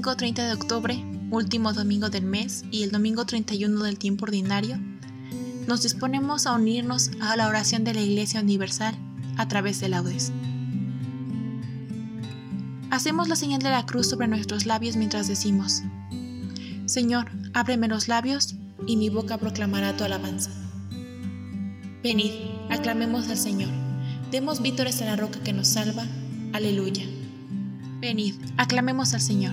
En este domingo 30 de octubre, último domingo del mes y el domingo 31 del tiempo ordinario, nos disponemos a unirnos a la oración de la Iglesia Universal a través de laudes. Hacemos la señal de la cruz sobre nuestros labios mientras decimos, Señor, ábreme los labios y mi boca proclamará tu alabanza. Venid, aclamemos al Señor, demos vítores a la roca que nos salva. Aleluya. Venid, aclamemos al Señor.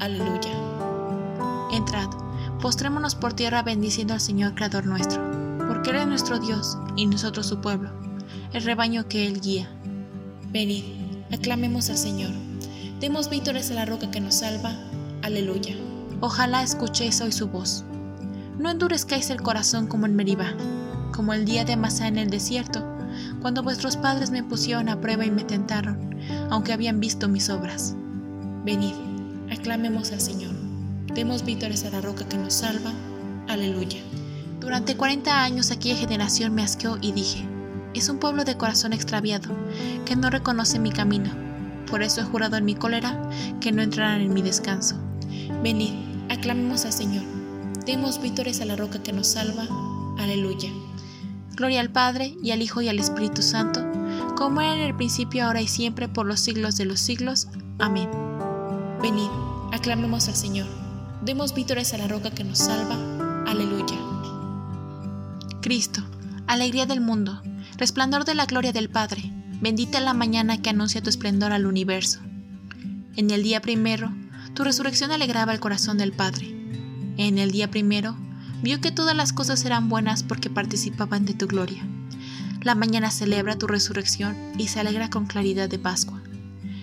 Aleluya. Entrad, postrémonos por tierra bendiciendo al Señor Creador nuestro, porque Él es nuestro Dios y nosotros su pueblo, el rebaño que Él guía. Venid, aclamemos al Señor. Demos vítores a la roca que nos salva. Aleluya. Ojalá escuchéis hoy su voz. No endurezcáis el corazón como en Meribá, como el día de Masá en el desierto, cuando vuestros padres me pusieron a prueba y me tentaron aunque habían visto mis obras. Venid, aclamemos al Señor. Demos vítores a la roca que nos salva. Aleluya. Durante 40 años aquella generación me asqueó y dije, es un pueblo de corazón extraviado, que no reconoce mi camino. Por eso he jurado en mi cólera que no entrarán en mi descanso. Venid, aclamemos al Señor. Demos vítores a la roca que nos salva. Aleluya. Gloria al Padre, y al Hijo, y al Espíritu Santo, como era en el principio, ahora y siempre, por los siglos de los siglos. Amén. Venid, aclamemos al Señor. Demos vítores a la roca que nos salva. Aleluya. Cristo, alegría del mundo, resplandor de la gloria del Padre, bendita la mañana que anuncia tu esplendor al universo. En el día primero, tu resurrección alegraba el corazón del Padre. En el día primero, vio que todas las cosas eran buenas porque participaban de tu gloria. La mañana celebra tu resurrección y se alegra con claridad de Pascua.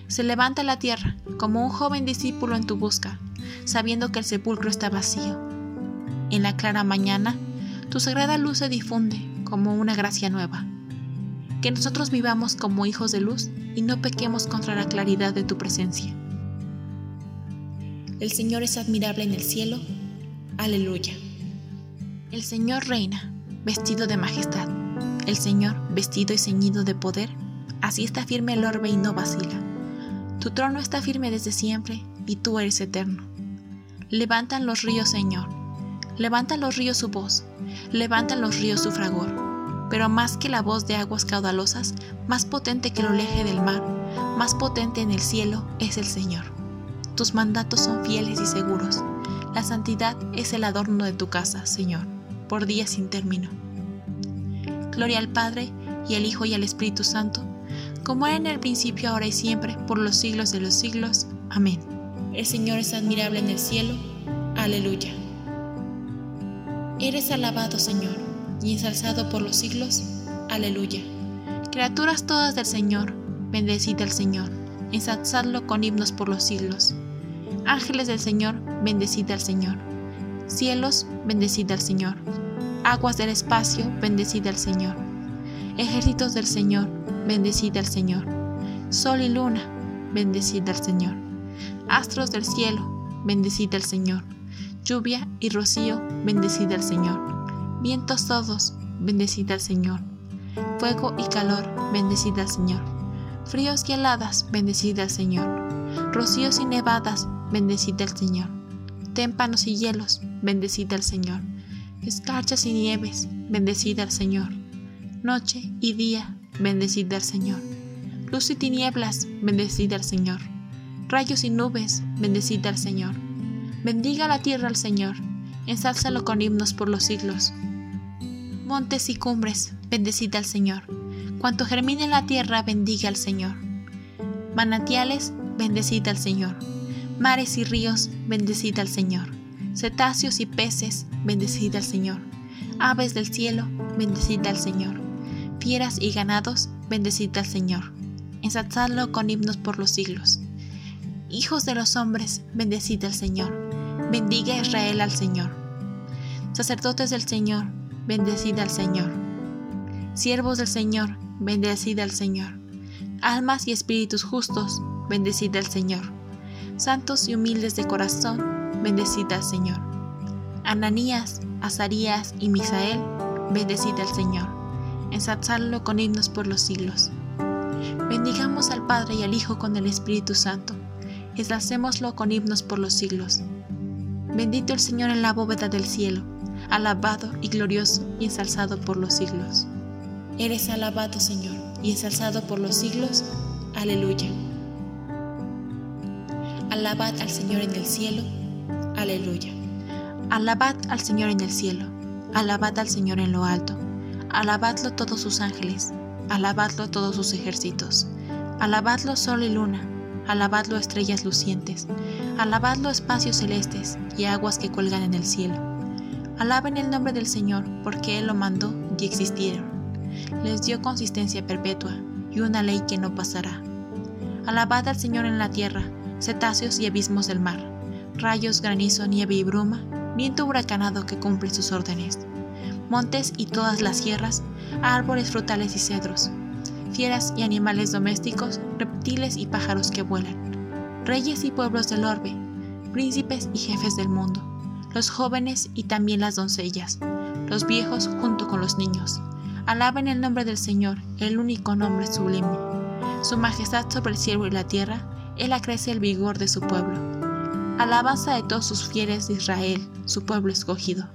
Se levanta la tierra como un joven discípulo en tu busca, sabiendo que el sepulcro está vacío. En la clara mañana, tu sagrada luz se difunde como una gracia nueva. Que nosotros vivamos como hijos de luz y no pequemos contra la claridad de tu presencia. El Señor es admirable en el cielo. Aleluya. El Señor reina, vestido de majestad. El Señor, vestido y ceñido de poder, así está firme el orbe y no vacila. Tu trono está firme desde siempre y tú eres eterno. Levantan los ríos, Señor. Levantan los ríos su voz. Levantan los ríos su fragor. Pero más que la voz de aguas caudalosas, más potente que el oleaje del mar, más potente en el cielo es el Señor. Tus mandatos son fieles y seguros. La santidad es el adorno de tu casa, Señor, por días sin término. Gloria al Padre, y al Hijo, y al Espíritu Santo, como era en el principio, ahora y siempre, por los siglos de los siglos. Amén. El Señor es admirable en el cielo. Aleluya. Eres alabado, Señor, y ensalzado por los siglos. Aleluya. Criaturas todas del Señor, bendecid al Señor, ensalzadlo con himnos por los siglos. Ángeles del Señor, bendecid al Señor. Cielos, bendecid al Señor. Aguas del espacio, bendecid al Señor. Ejércitos del Señor, bendecid al Señor. Sol y luna, bendecid al Señor. Astros del cielo, bendecid al Señor. Lluvia y rocío, bendecid al Señor. Vientos todos, bendecid al Señor. Fuego y calor, bendecid al Señor. Fríos y heladas, bendecid al Señor. Rocíos y nevadas, bendecid al Señor. Témpanos y hielos, bendecid al Señor. Escarchas y nieves, bendecid al Señor. Noche y día, bendecid al Señor. Luz y tinieblas, bendecid al Señor. Rayos y nubes, bendecid al Señor. Bendiga la tierra al Señor, ensálzalo con himnos por los siglos. Montes y cumbres, bendecid al Señor. Cuanto germine la tierra, bendiga al Señor. Manantiales, bendecid al Señor. Mares y ríos, bendecid al Señor. Cetáceos y peces, bendecid al Señor. Aves del cielo, bendecid al Señor. Fieras y ganados, bendecid al Señor. Ensalzadlo con himnos por los siglos. Hijos de los hombres, bendecid al Señor. Bendiga Israel al Señor. Sacerdotes del Señor, bendecid al Señor. Siervos del Señor, bendecid al Señor. Almas y espíritus justos, bendecid al Señor. Santos y humildes de corazón, bendecid al Señor. Ananías, Azarías y Misael, bendecid al Señor. Ensalzadlo con himnos por los siglos. Bendigamos al Padre y al Hijo con el Espíritu Santo. Ensalcémoslo con himnos por los siglos. Bendito el Señor en la bóveda del cielo, alabado y glorioso y ensalzado por los siglos. Eres alabado, Señor, y ensalzado por los siglos. Aleluya. Alabad al Señor en el cielo. Aleluya. Alabad al Señor en el cielo. Alabad al Señor en lo alto. Alabadlo todos sus ángeles. Alabadlo todos sus ejércitos. Alabadlo sol y luna. Alabadlo estrellas lucientes. Alabadlo espacios celestes y aguas que cuelgan en el cielo. Alaben el nombre del Señor, porque Él lo mandó y existieron. Les dio consistencia perpetua y una ley que no pasará. Alabad al Señor en la tierra, cetáceos y abismos del mar, rayos, granizo, nieve y bruma, viento huracanado que cumple sus órdenes, montes y todas las sierras, árboles frutales y cedros, fieras y animales domésticos, reptiles y pájaros que vuelan reyes y pueblos del orbe, príncipes y jefes del mundo, los jóvenes y también las doncellas, los viejos junto con los niños. Alaben el nombre del Señor, el único nombre sublime. Su majestad sobre el cielo y la tierra, Él acrece el vigor de su pueblo. Alabanza de todos sus fieles de Israel, su pueblo escogido.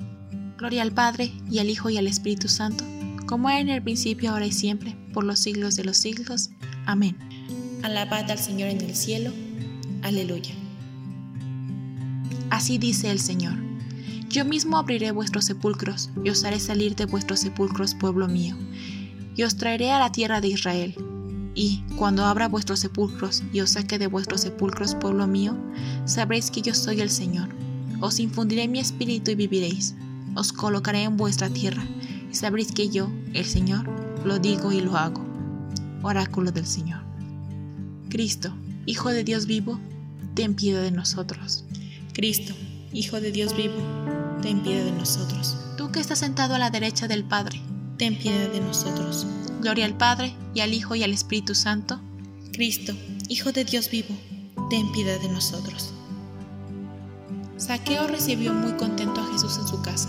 Gloria al Padre, y al Hijo, y al Espíritu Santo, como era en el principio, ahora y siempre, por los siglos de los siglos. Amén. Alabad al Señor en el cielo Aleluya. Así dice el Señor. Yo mismo abriré vuestros sepulcros y os haré salir de vuestros sepulcros, pueblo mío, y os traeré a la tierra de Israel. Y cuando abra vuestros sepulcros y os saque de vuestros sepulcros, pueblo mío, sabréis que yo soy el Señor. Os infundiré mi espíritu y viviréis. Os colocaré en vuestra tierra y sabréis que yo, el Señor, lo digo y lo hago. Oráculo del Señor. Cristo, Hijo de Dios vivo, ten piedad de nosotros. Cristo, Hijo de Dios vivo, ten piedad de nosotros. Tú que estás sentado a la derecha del Padre, ten piedad de nosotros. Gloria al Padre, y al Hijo, y al Espíritu Santo. Cristo, Hijo de Dios vivo, ten piedad de nosotros. Saqueo recibió muy contento a Jesús en su casa.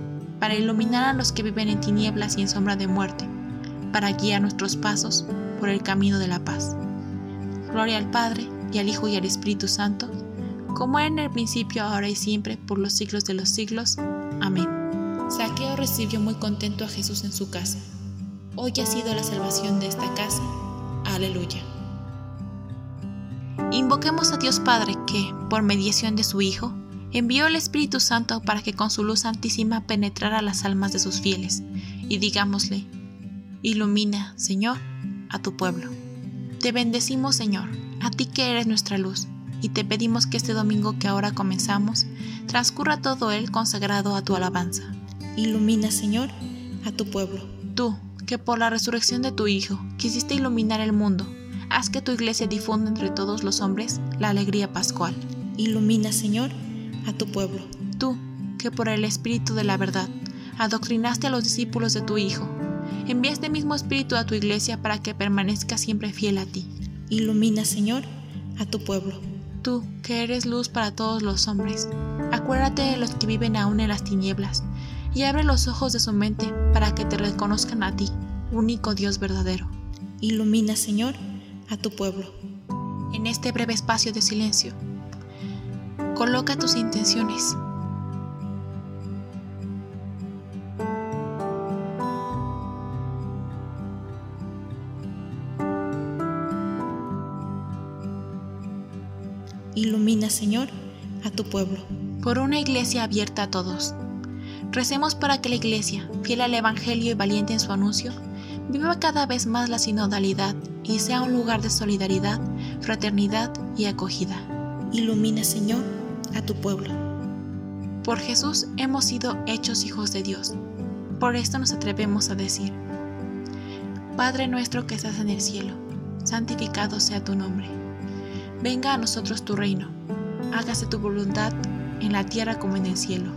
para iluminar a los que viven en tinieblas y en sombra de muerte, para guiar nuestros pasos por el camino de la paz. Gloria al Padre, y al Hijo y al Espíritu Santo, como era en el principio, ahora y siempre, por los siglos de los siglos. Amén. Saqueo recibió muy contento a Jesús en su casa. Hoy ha sido la salvación de esta casa. Aleluya. Invoquemos a Dios Padre que, por mediación de su Hijo, envió el Espíritu Santo para que con su luz santísima penetrara las almas de sus fieles, y digámosle, ilumina, Señor, a tu pueblo. Te bendecimos, Señor, a ti que eres nuestra luz, y te pedimos que este domingo que ahora comenzamos, transcurra todo él consagrado a tu alabanza. Ilumina, Señor, a tu pueblo. Tú, que por la resurrección de tu Hijo quisiste iluminar el mundo, haz que tu iglesia difunda entre todos los hombres la alegría pascual. Ilumina, Señor, a tu pueblo. Tú, que por el Espíritu de la verdad adoctrinaste a los discípulos de tu Hijo, envía este mismo Espíritu a tu iglesia para que permanezca siempre fiel a ti. Ilumina, Señor, a tu pueblo. Tú, que eres luz para todos los hombres, acuérdate de los que viven aún en las tinieblas, y abre los ojos de su mente para que te reconozcan a ti, único Dios verdadero. Ilumina, Señor, a tu pueblo. En este breve espacio de silencio, coloca tus intenciones. Ilumina, Señor, a tu pueblo. Por una iglesia abierta a todos. Recemos para que la iglesia, fiel al Evangelio y valiente en su anuncio, viva cada vez más la sinodalidad y sea un lugar de solidaridad, fraternidad y acogida. Ilumina, Señor, a tu pueblo. Por Jesús hemos sido hechos hijos de Dios. Por esto nos atrevemos a decir, Padre nuestro que estás en el cielo, santificado sea tu nombre. Venga a nosotros tu reino. Hágase tu voluntad en la tierra como en el cielo.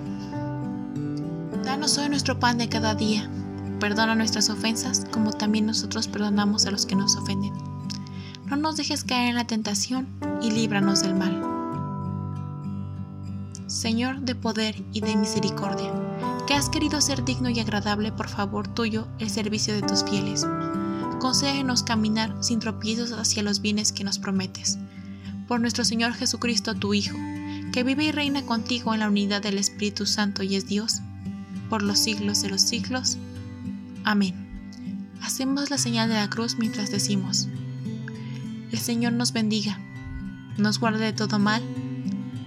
Danos hoy nuestro pan de cada día. Perdona nuestras ofensas como también nosotros perdonamos a los que nos ofenden. No nos dejes caer en la tentación y líbranos del mal. Señor de poder y de misericordia, que has querido ser digno y agradable por favor tuyo el servicio de tus fieles. Concédenos caminar sin tropiezos hacia los bienes que nos prometes. Por nuestro Señor Jesucristo, tu Hijo, que vive y reina contigo en la unidad del Espíritu Santo y es Dios, por los siglos de los siglos. Amén. Hacemos la señal de la cruz mientras decimos, el Señor nos bendiga, nos guarde de todo mal